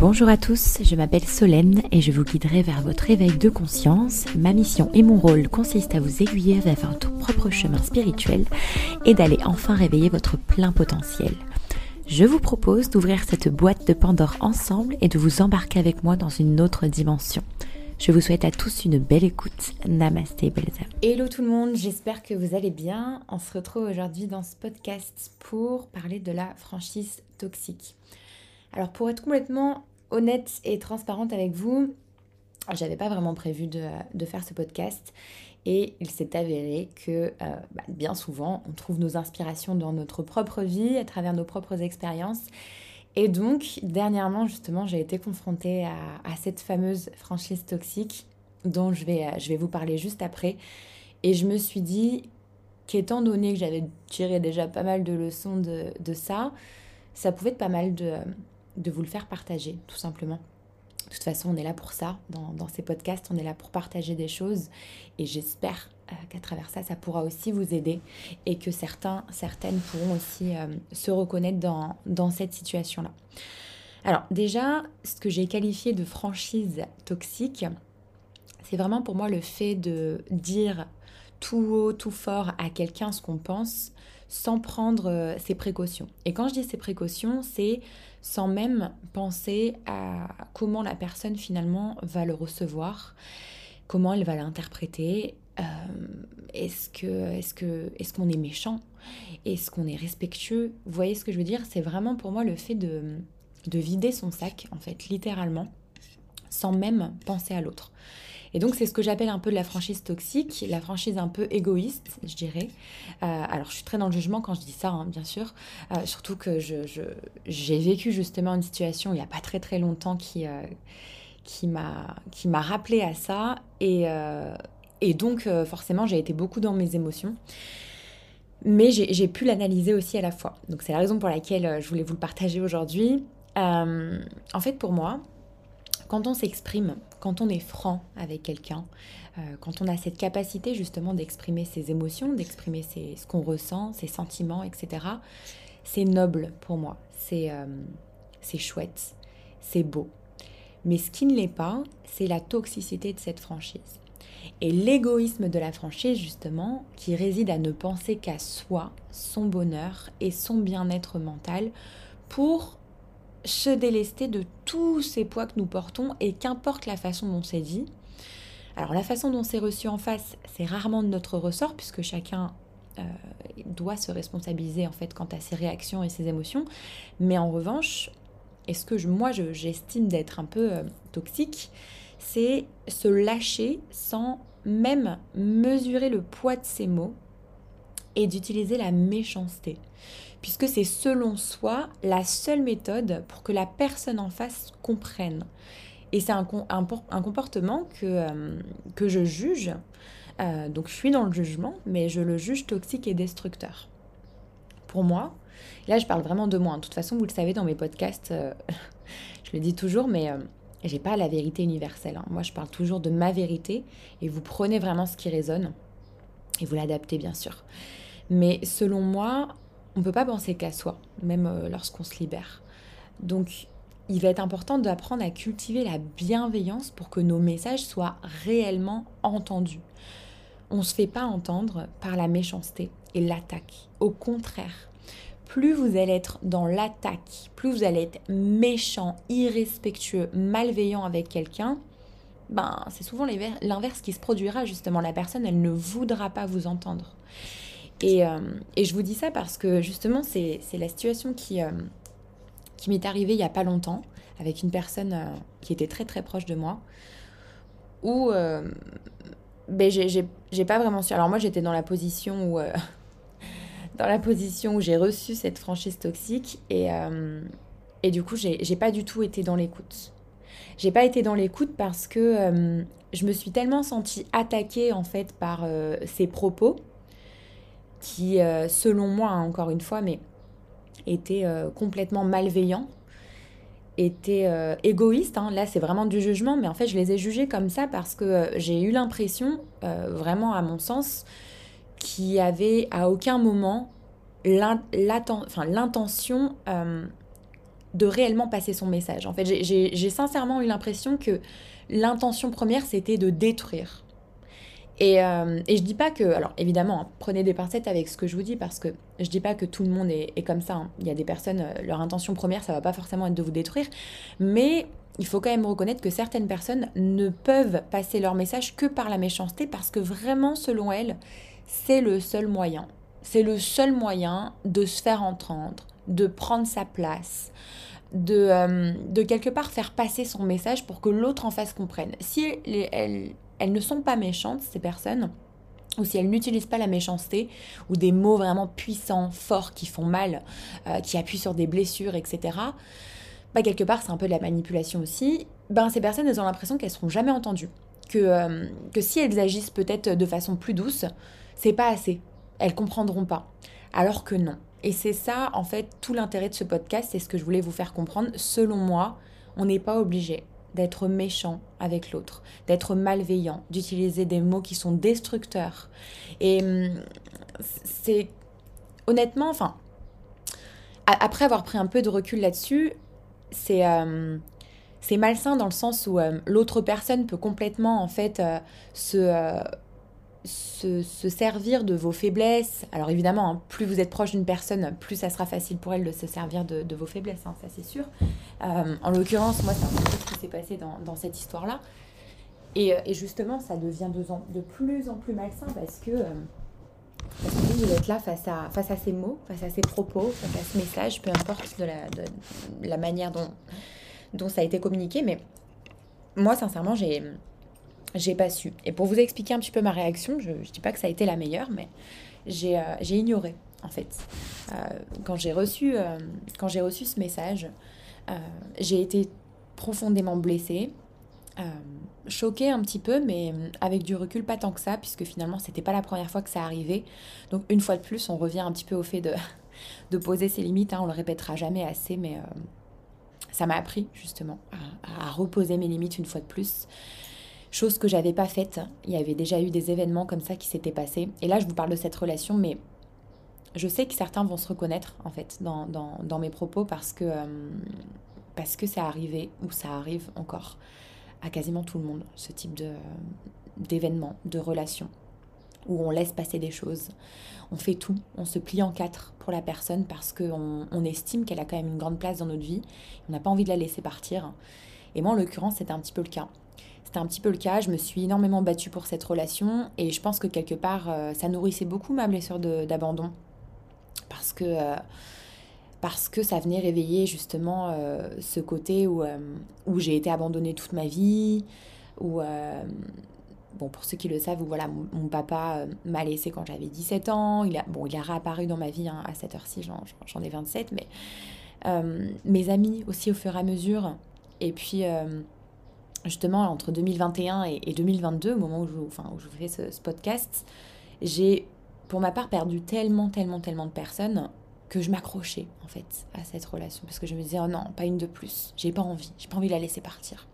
Bonjour à tous, je m'appelle Solène et je vous guiderai vers votre éveil de conscience. Ma mission et mon rôle consistent à vous aiguiller vers votre propre chemin spirituel et d'aller enfin réveiller votre plein potentiel. Je vous propose d'ouvrir cette boîte de Pandore ensemble et de vous embarquer avec moi dans une autre dimension. Je vous souhaite à tous une belle écoute. Namasté, belles âmes. Hello tout le monde, j'espère que vous allez bien. On se retrouve aujourd'hui dans ce podcast pour parler de la franchise toxique. Alors pour être complètement honnête et transparente avec vous, j'avais pas vraiment prévu de, de faire ce podcast et il s'est avéré que euh, bah, bien souvent, on trouve nos inspirations dans notre propre vie, à travers nos propres expériences. Et donc, dernièrement, justement, j'ai été confrontée à, cette fameuse franchise toxique dont je vais, je vais vous parler juste après. Et je me suis dit qu'étant donné que j'avais tiré déjà pas mal de leçons de, de, ça, ça pouvait être pas mal de, de vous le faire partager, tout simplement. De toute façon, on est là pour ça. Dans, ces podcasts, on est là pour partager des choses. Et j'espère euh, qu'à travers ça, ça pourra aussi vous aider et que certains, certaines pourront aussi euh, se reconnaître dans, dans cette situation-là. Alors déjà, ce que j'ai qualifié de franchise toxique, c'est vraiment pour moi le fait de dire tout haut, tout fort à quelqu'un ce qu'on pense sans prendre euh, ses précautions. Et quand je dis ses précautions, c'est sans même penser à comment la personne finalement va le recevoir, comment elle va l'interpréter. Euh, est-ce que est-ce que est-ce qu'on est méchant? Est-ce qu'on est respectueux? Vous voyez ce que je veux dire? C'est vraiment pour moi le fait de, de vider son sac en fait littéralement sans même penser à l'autre. Et donc c'est ce que j'appelle un peu la franchise toxique, la franchise un peu égoïste, je dirais. Euh, alors je suis très dans le jugement quand je dis ça, hein, bien sûr. Euh, surtout que j'ai je, vécu justement une situation il n'y a pas très très longtemps qui, qui m'a rappelé à ça. Et, et donc forcément j'ai été beaucoup dans mes émotions. Mais j'ai pu l'analyser aussi à la fois. Donc c'est la raison pour laquelle je voulais vous le partager aujourd'hui. en fait pour moi, quand on s'exprime, quand on est franc avec quelqu'un, euh, quand on a cette capacité justement d'exprimer ses émotions, d'exprimer ce qu'on ressent, ses sentiments, etc., c'est noble pour moi, c'est euh, chouette, c'est beau. Mais ce qui ne l'est pas, c'est la toxicité de cette franchise. Et l'égoïsme de la franchise, justement, qui réside à ne penser qu'à soi, son bonheur et son bien-être mental pour se délester de tous ces poids que nous portons et qu'importe la façon dont c'est dit. Alors la façon dont c'est reçu en face, c'est rarement de notre ressort puisque chacun euh, doit se responsabiliser en fait quant à ses réactions et ses émotions. Mais en revanche, est-ce que moi j'estime d'être un peu euh, toxique, c'est se lâcher sans même mesurer le poids de ses mots et d'utiliser la méchanceté puisque c'est selon soi la seule méthode pour que la personne en face comprenne. Et c'est un, comportement que, euh, que je juge, euh, donc je suis dans le jugement, mais je le juge toxique et destructeur. Pour moi, là je parle vraiment de moi, de toute façon vous le savez dans mes podcasts, euh, je le dis toujours, mais j'ai pas la vérité universelle. Hein. Moi je parle toujours de ma vérité et vous prenez vraiment ce qui résonne et vous l'adaptez bien sûr. Mais selon moi, on ne peut pas penser qu'à soi, même euh, lorsqu'on se libère. Donc, il va être important d'apprendre à cultiver la bienveillance pour que nos messages soient réellement entendus. On ne se fait pas entendre par la méchanceté et l'attaque. Au contraire, plus vous allez être dans l'attaque, plus vous allez être méchant, irrespectueux, malveillant avec quelqu'un, ben c'est souvent l'inverse qui se produira justement. La personne, elle ne voudra pas vous entendre. Euh, et, je vous dis ça parce que justement, c'est la situation qui, euh, qui m'est arrivée il n'y a pas longtemps avec une personne euh, qui était très très proche de moi, où ben, j'ai pas vraiment su. Alors moi, j'étais dans la position où... dans la position où j'ai reçu cette franchise toxique et, et du coup, j'ai pas du tout été dans l'écoute. J'ai pas été dans l'écoute parce que je me suis tellement sentie attaquée en fait par ses propos qui, euh, selon moi, hein, encore une fois, mais était euh, complètement malveillant, était euh, égoïste. Hein. Là, c'est vraiment du jugement, mais en fait, je les ai jugés comme ça parce que j'ai eu l'impression, vraiment à mon sens, qui avait à aucun moment l'intention euh, de réellement passer son message. En fait, j'ai sincèrement eu l'impression que l'intention première, c'était de détruire. Et, euh, et, je dis pas que, alors évidemment, hein, prenez des pincettes avec ce que je vous dis parce que je dis pas que tout le monde est, comme ça. Hein. Il y a des personnes, euh, leur intention première, ça va pas forcément être de vous détruire, mais il faut quand même reconnaître que certaines personnes ne peuvent passer leur message que par la méchanceté parce que vraiment, selon elles, c'est le seul moyen. C'est le seul moyen de se faire entendre, de prendre sa place, de, euh, de quelque part faire passer son message pour que l'autre en face comprenne. Si elles, elles ne sont pas méchantes, ces personnes, ou si elles n'utilisent pas la méchanceté, ou des mots vraiment puissants, forts, qui font mal, euh, qui appuient sur des blessures, etc., bah, quelque part, c'est un peu de la manipulation aussi, ben, ces personnes, elles ont l'impression qu'elles seront jamais entendues. Que, euh, que si elles agissent peut-être de façon plus douce, c'est pas assez. Elles comprendront pas. Alors que non. Et c'est ça, en fait, tout l'intérêt de ce podcast, c'est ce que je voulais vous faire comprendre. Selon moi, on n'est pas obligé d'être méchant avec l'autre, d'être malveillant, d'utiliser des mots qui sont destructeurs. Et hum, c'est honnêtement, enfin, après avoir pris un peu de recul là-dessus, c'est hum, malsain dans le sens où hum, l'autre personne peut complètement en fait euh, se euh, se, servir de vos faiblesses. Alors évidemment, hein, plus vous êtes proche d'une personne, plus ça sera facile pour elle de se servir de, vos faiblesses, hein, ça c'est sûr. Euh, en l'occurrence, moi, c'est un peu ce qui s'est passé dans, cette histoire-là. Et, euh, et, justement, ça devient de, de, plus en plus malsain parce que, euh, parce que vous êtes là face à, face à ces mots, face à ces propos, face à ce message, peu importe de la, de la manière dont, dont ça a été communiqué. Mais moi, sincèrement, j'ai j'ai pas su. Et pour vous expliquer un petit peu ma réaction, je ne dis pas que ça a été la meilleure, mais j'ai euh, ignoré, en fait. Euh, quand j'ai reçu, euh, quand j'ai reçu ce message, j'ai été profondément blessée, choquée un petit peu, mais avec du recul, pas tant que ça, puisque finalement, c'était pas la première fois que ça arrivait. Donc, une fois de plus, on revient un petit peu au fait de, de poser ses limites. Hein, on le répétera jamais assez, mais ça m'a appris, justement, à reposer mes limites une fois de plus chose que j'avais pas faite. Il y avait déjà eu des événements comme ça qui s'étaient passés. Et là, je vous parle de cette relation, mais je sais que certains vont se reconnaître en fait dans, mes propos parce que, euh, parce que ça arrivé ou ça arrive encore à quasiment tout le monde, ce type de, d'événements, de relations où on laisse passer des choses. On fait tout, on se plie en quatre pour la personne parce qu'on on estime qu'elle a quand même une grande place dans notre vie. On n'a pas envie de la laisser partir. Et moi, en l'occurrence, c'était un petit peu le cas. C'était un petit peu le cas, je me suis énormément battue pour cette relation et je pense que quelque part, euh, ça nourrissait beaucoup ma blessure d'abandon. Parce que, euh, parce que ça venait réveiller justement euh, ce côté où, où j'ai été abandonnée toute ma vie, où, bon, pour ceux qui le savent, voilà, mon, papa m'a laissé quand j'avais 17 ans. Il a, bon, il a réapparu dans ma vie hein, à cette heure-ci, j'en ai 27, mais mes amis aussi au fur et à mesure. Et puis justement entre 2021 et, 2022, au moment où je, où je fais ce, podcast, j'ai pour ma part perdu tellement, tellement, tellement de personnes que je m'accrochais en fait à cette relation parce que je me disais oh non, pas une de plus, j'ai pas envie, j'ai pas envie de la laisser partir.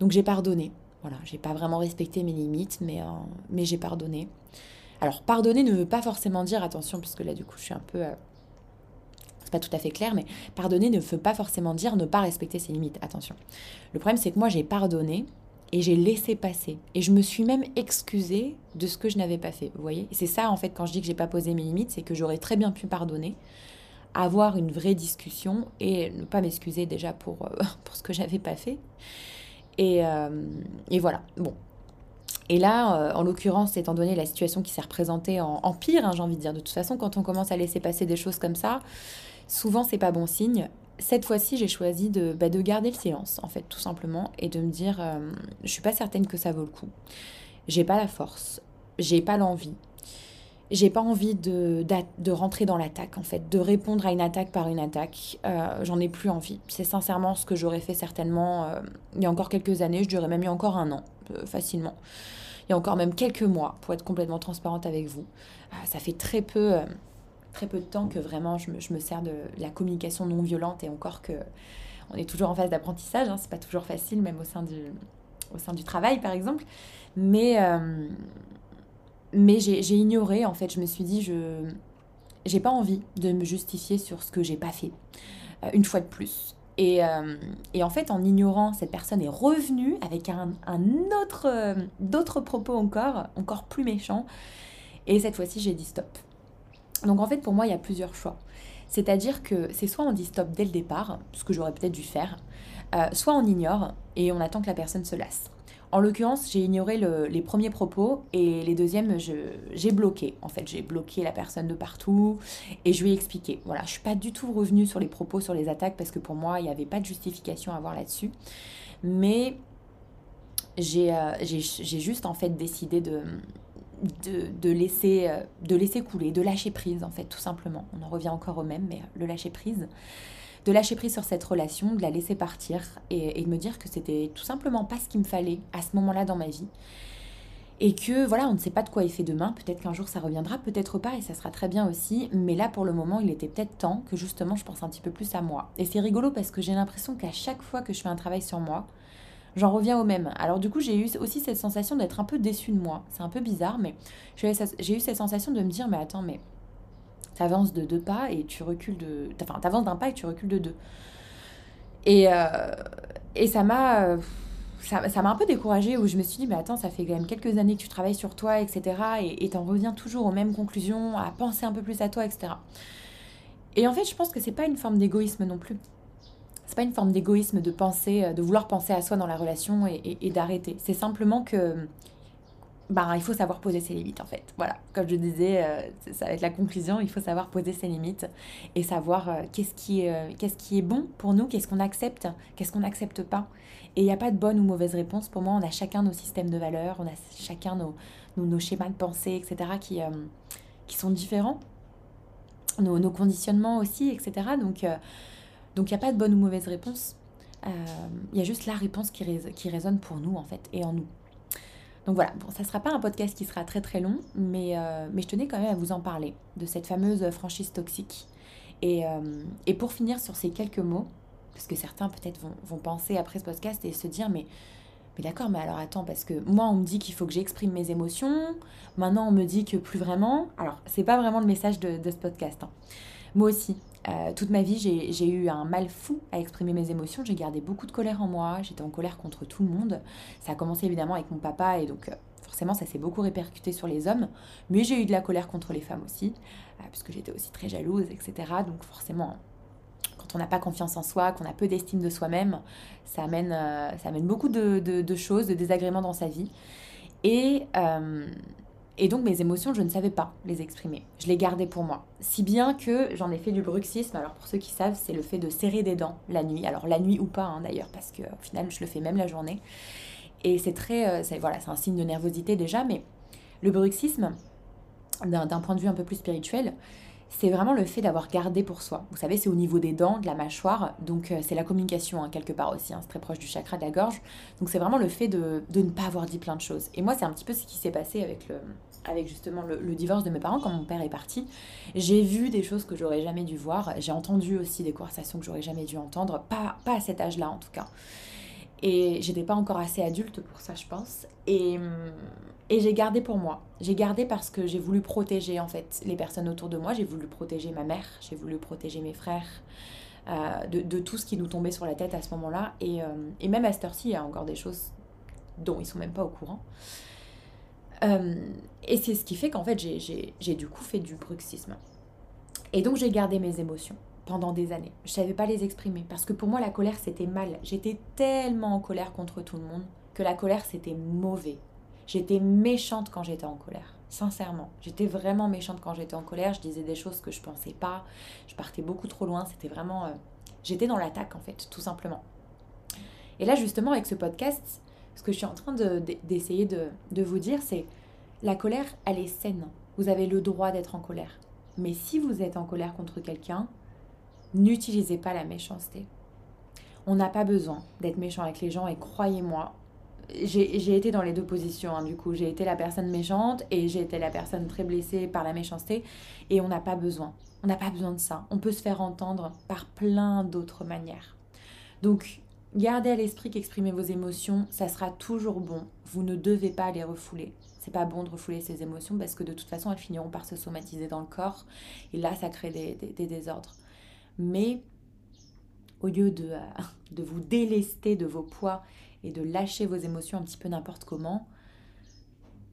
Donc j'ai pardonné. Voilà, j'ai pas vraiment respecté mes limites, mais, euh, mais j'ai pardonné. Alors pardonner ne veut pas forcément dire attention, puisque là du coup je suis un peu euh, c'est pas tout à fait clair, mais pardonner ne veut pas forcément dire ne pas respecter ses limites. Attention. Le problème, c'est que moi, j'ai pardonné et j'ai laissé passer. Et je me suis même excusée de ce que je n'avais pas fait. Vous voyez C'est ça, en fait, quand je dis que j'ai pas posé mes limites, c'est que j'aurais très bien pu pardonner, avoir une vraie discussion et ne pas m'excuser déjà pour, euh, pour ce que j'avais pas fait. Et, euh, et, voilà. Bon. Et là, euh, en l'occurrence, étant donné la situation qui s'est représentée en, pire, hein, j'ai envie de dire, de toute façon, quand on commence à laisser passer des choses comme ça, souvent c'est pas bon signe. Cette fois-ci, j'ai choisi de, bah, de garder le silence, en fait, tout simplement, et de me dire, euh, je suis pas certaine que ça vaut le coup. J'ai pas la force, j'ai pas l'envie, j'ai pas envie de, de, rentrer dans l'attaque, en fait, de répondre à une attaque par une attaque. Euh, j'en ai plus envie. C'est sincèrement ce que j'aurais fait certainement euh, il y a encore quelques années, je dirais même il y a encore un an, facilement. Il y a encore même quelques mois, pour être complètement transparente avec vous. ça fait très peu très peu de temps que vraiment je me, sers de la communication non violente et encore que on est toujours en phase d'apprentissage, hein, c'est pas toujours facile, même au sein du, au sein du travail par exemple. Mais, euh, mais j'ai ignoré, en fait, je me suis dit, je j'ai pas envie de me justifier sur ce que j'ai pas fait, euh, une fois de plus. Et, euh, et, en fait, en ignorant, cette personne est revenue avec un, un autre, d'autres propos encore, encore plus méchants. Et cette fois-ci, j'ai dit stop. Donc en fait, pour moi, il y a plusieurs choix. C'est-à-dire que c'est soit on dit stop dès le départ, ce que j'aurais peut-être dû faire, soit on ignore et on attend que la personne se lasse. En l'occurrence, j'ai ignoré les premiers propos et les deuxièmes, j'ai bloqué. En fait, j'ai bloqué la personne de partout et je lui ai expliqué. Voilà, je suis pas du tout revenue sur les propos, sur les attaques parce que pour moi, il n'y avait pas de justification à avoir là-dessus. Mais j'ai euh, juste en fait décidé de, de, laisser, euh, de laisser couler, de lâcher prise en fait, tout simplement. On en revient encore au même, mais le lâcher prise de lâcher prise sur cette relation, de la laisser partir et, de me dire que c'était tout simplement pas ce qu'il me fallait à ce moment-là dans ma vie. Et que voilà, on ne sait pas de quoi il fait demain, peut-être qu'un jour ça reviendra, peut-être pas, et ça sera très bien aussi, mais là pour le moment il était peut-être temps que justement je pense un petit peu plus à moi. Et c'est rigolo parce que j'ai l'impression qu'à chaque fois que je fais un travail sur moi, j'en reviens au même. Alors du coup j'ai eu aussi cette sensation d'être un peu déçue de moi, c'est un peu bizarre, mais j'ai eu cette sensation de me dire mais attends, mais T'avances de deux pas et tu recules de. Enfin, t'avances d'un pas et tu recules de deux. Et, euh, et ça m'a. Ça m'a un peu découragée où je me suis dit, mais attends, ça fait quand même quelques années que tu travailles sur toi, etc. Et t'en reviens toujours aux mêmes conclusions, à penser un peu plus à toi, etc. Et en fait, je pense que c'est pas une forme d'égoïsme non plus. C'est pas une forme d'égoïsme de penser, de vouloir penser à soi dans la relation et, d'arrêter. C'est simplement que bah, il faut savoir poser ses limites en fait. Voilà, comme je disais, euh, ça va être la conclusion, il faut savoir poser ses limites et savoir euh, qu'est-ce qui, euh, qu'est-ce qui est bon pour nous, qu'est-ce qu'on accepte, qu'est-ce qu'on n'accepte pas. Et il n'y a pas de bonne ou mauvaise réponse. Pour moi, on a chacun nos systèmes de valeurs, on a chacun nos, nos, schémas de pensée, etc., qui, qui sont différents. Nos, nos, conditionnements aussi, etc. Donc, donc il n'y a pas de bonne ou mauvaise réponse. Il y a juste la réponse qui, résonne pour nous, en fait, et en nous. Donc voilà, bon, ça ne sera pas un podcast qui sera très très long, mais, euh, mais je tenais quand même à vous en parler, de cette fameuse franchise toxique. Et, euh, et pour finir sur ces quelques mots, parce que certains peut-être vont, vont, penser après ce podcast et se dire, mais, mais d'accord, mais alors attends, parce que moi on me dit qu'il faut que j'exprime mes émotions, maintenant on me dit que plus vraiment. Alors, c'est pas vraiment le message de, de ce podcast. Hein. Moi aussi, euh, toute ma vie, j'ai eu un mal fou à exprimer mes émotions. J'ai gardé beaucoup de colère en moi. J'étais en colère contre tout le monde. Ça a commencé évidemment avec mon papa et donc euh, forcément ça s'est beaucoup répercuté sur les hommes. Mais j'ai eu de la colère contre les femmes aussi, euh, puisque j'étais aussi très jalouse, etc. Donc forcément, quand on n'a pas confiance en soi, qu'on a peu d'estime de soi-même, ça amène, beaucoup de, de, choses, de désagréments dans sa vie. Et et donc mes émotions, je ne savais pas les exprimer. Je les gardais pour moi. Si bien que j'en ai fait du bruxisme. Alors pour ceux qui savent, c'est le fait de serrer des dents la nuit. Alors la nuit ou pas hein, d'ailleurs, parce qu'au final je le fais même la journée. Et c'est très, euh, voilà, c'est un signe de nervosité déjà. Mais le bruxisme, d'un point de vue un peu plus spirituel, c'est vraiment le fait d'avoir gardé pour soi. Vous savez, c'est au niveau des dents, de la mâchoire, donc euh, c'est la communication hein, quelque part aussi, hein, c'est très proche du chakra de la gorge. Donc c'est vraiment le fait de, de, ne pas avoir dit plein de choses. Et moi, c'est un petit peu ce qui s'est passé avec, le, avec justement le, le, divorce de mes parents quand mon père est parti. J'ai vu des choses que j'aurais jamais dû voir, j'ai entendu aussi des conversations que j'aurais jamais dû entendre, pas, pas à cet âge-là en tout cas. Et j'étais pas encore assez adulte pour ça, je pense. Et, et j'ai gardé pour moi. J'ai gardé parce que j'ai voulu protéger en fait les personnes autour de moi. J'ai voulu protéger ma mère, j'ai voulu protéger mes frères euh, de, tout ce qui nous tombait sur la tête à ce moment-là. Et, euh, et, même à cette heure-ci, il y a encore des choses dont ils sont même pas au courant. Euh, et c'est ce qui fait qu'en fait, j'ai du coup fait du bruxisme. Et donc, j'ai gardé mes émotions pendant des années. Je savais pas les exprimer parce que pour moi la colère c'était mal. J'étais tellement en colère contre tout le monde que la colère c'était mauvais. J'étais méchante quand j'étais en colère. Sincèrement, j'étais vraiment méchante quand j'étais en colère. Je disais des choses que je pensais pas. Je partais beaucoup trop loin. C'était vraiment, euh, j'étais dans l'attaque en fait, tout simplement. Et là justement avec ce podcast, ce que je suis en train d'essayer de, de vous dire, c'est la colère, elle est saine. Vous avez le droit d'être en colère. Mais si vous êtes en colère contre quelqu'un, n'utilisez pas la méchanceté. On n'a pas besoin d'être méchant avec les gens et croyez-moi, j'ai été dans les deux positions hein, du coup. J'ai été la personne méchante et j'ai été la personne très blessée par la méchanceté et on n'a pas besoin. On n'a pas besoin de ça. On peut se faire entendre par plein d'autres manières. Donc, gardez à l'esprit qu'exprimer vos émotions, ça sera toujours bon. Vous ne devez pas les refouler. C'est pas bon de refouler ses émotions parce que de toute façon, elles finiront par se somatiser dans le corps. Et là, ça crée des, désordres. Mais au lieu euh, de vous délester de vos poids et de lâcher vos émotions un petit peu n'importe comment,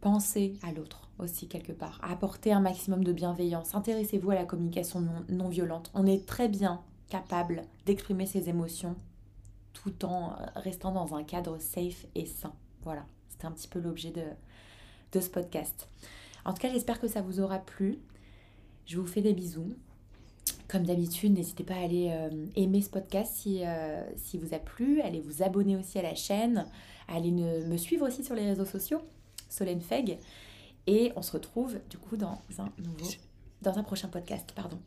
pensez à l'autre aussi quelque part. Apportez un maximum de bienveillance. Intéressez-vous à la communication non, violente. On est très bien capable d'exprimer ses émotions tout en euh, restant dans un cadre safe et sain. Voilà, c'était un petit peu l'objet de ce podcast. En tout cas, j'espère que ça vous aura plu. Je vous fais des bisous. Comme d'habitude, n'hésitez pas à aller euh, aimer ce podcast si, euh, si vous a plu, allez vous abonner aussi à la chaîne, allez me suivre aussi sur les réseaux sociaux, Solène Feg. Et on se retrouve du coup dans un nouveau, dans un prochain podcast, pardon.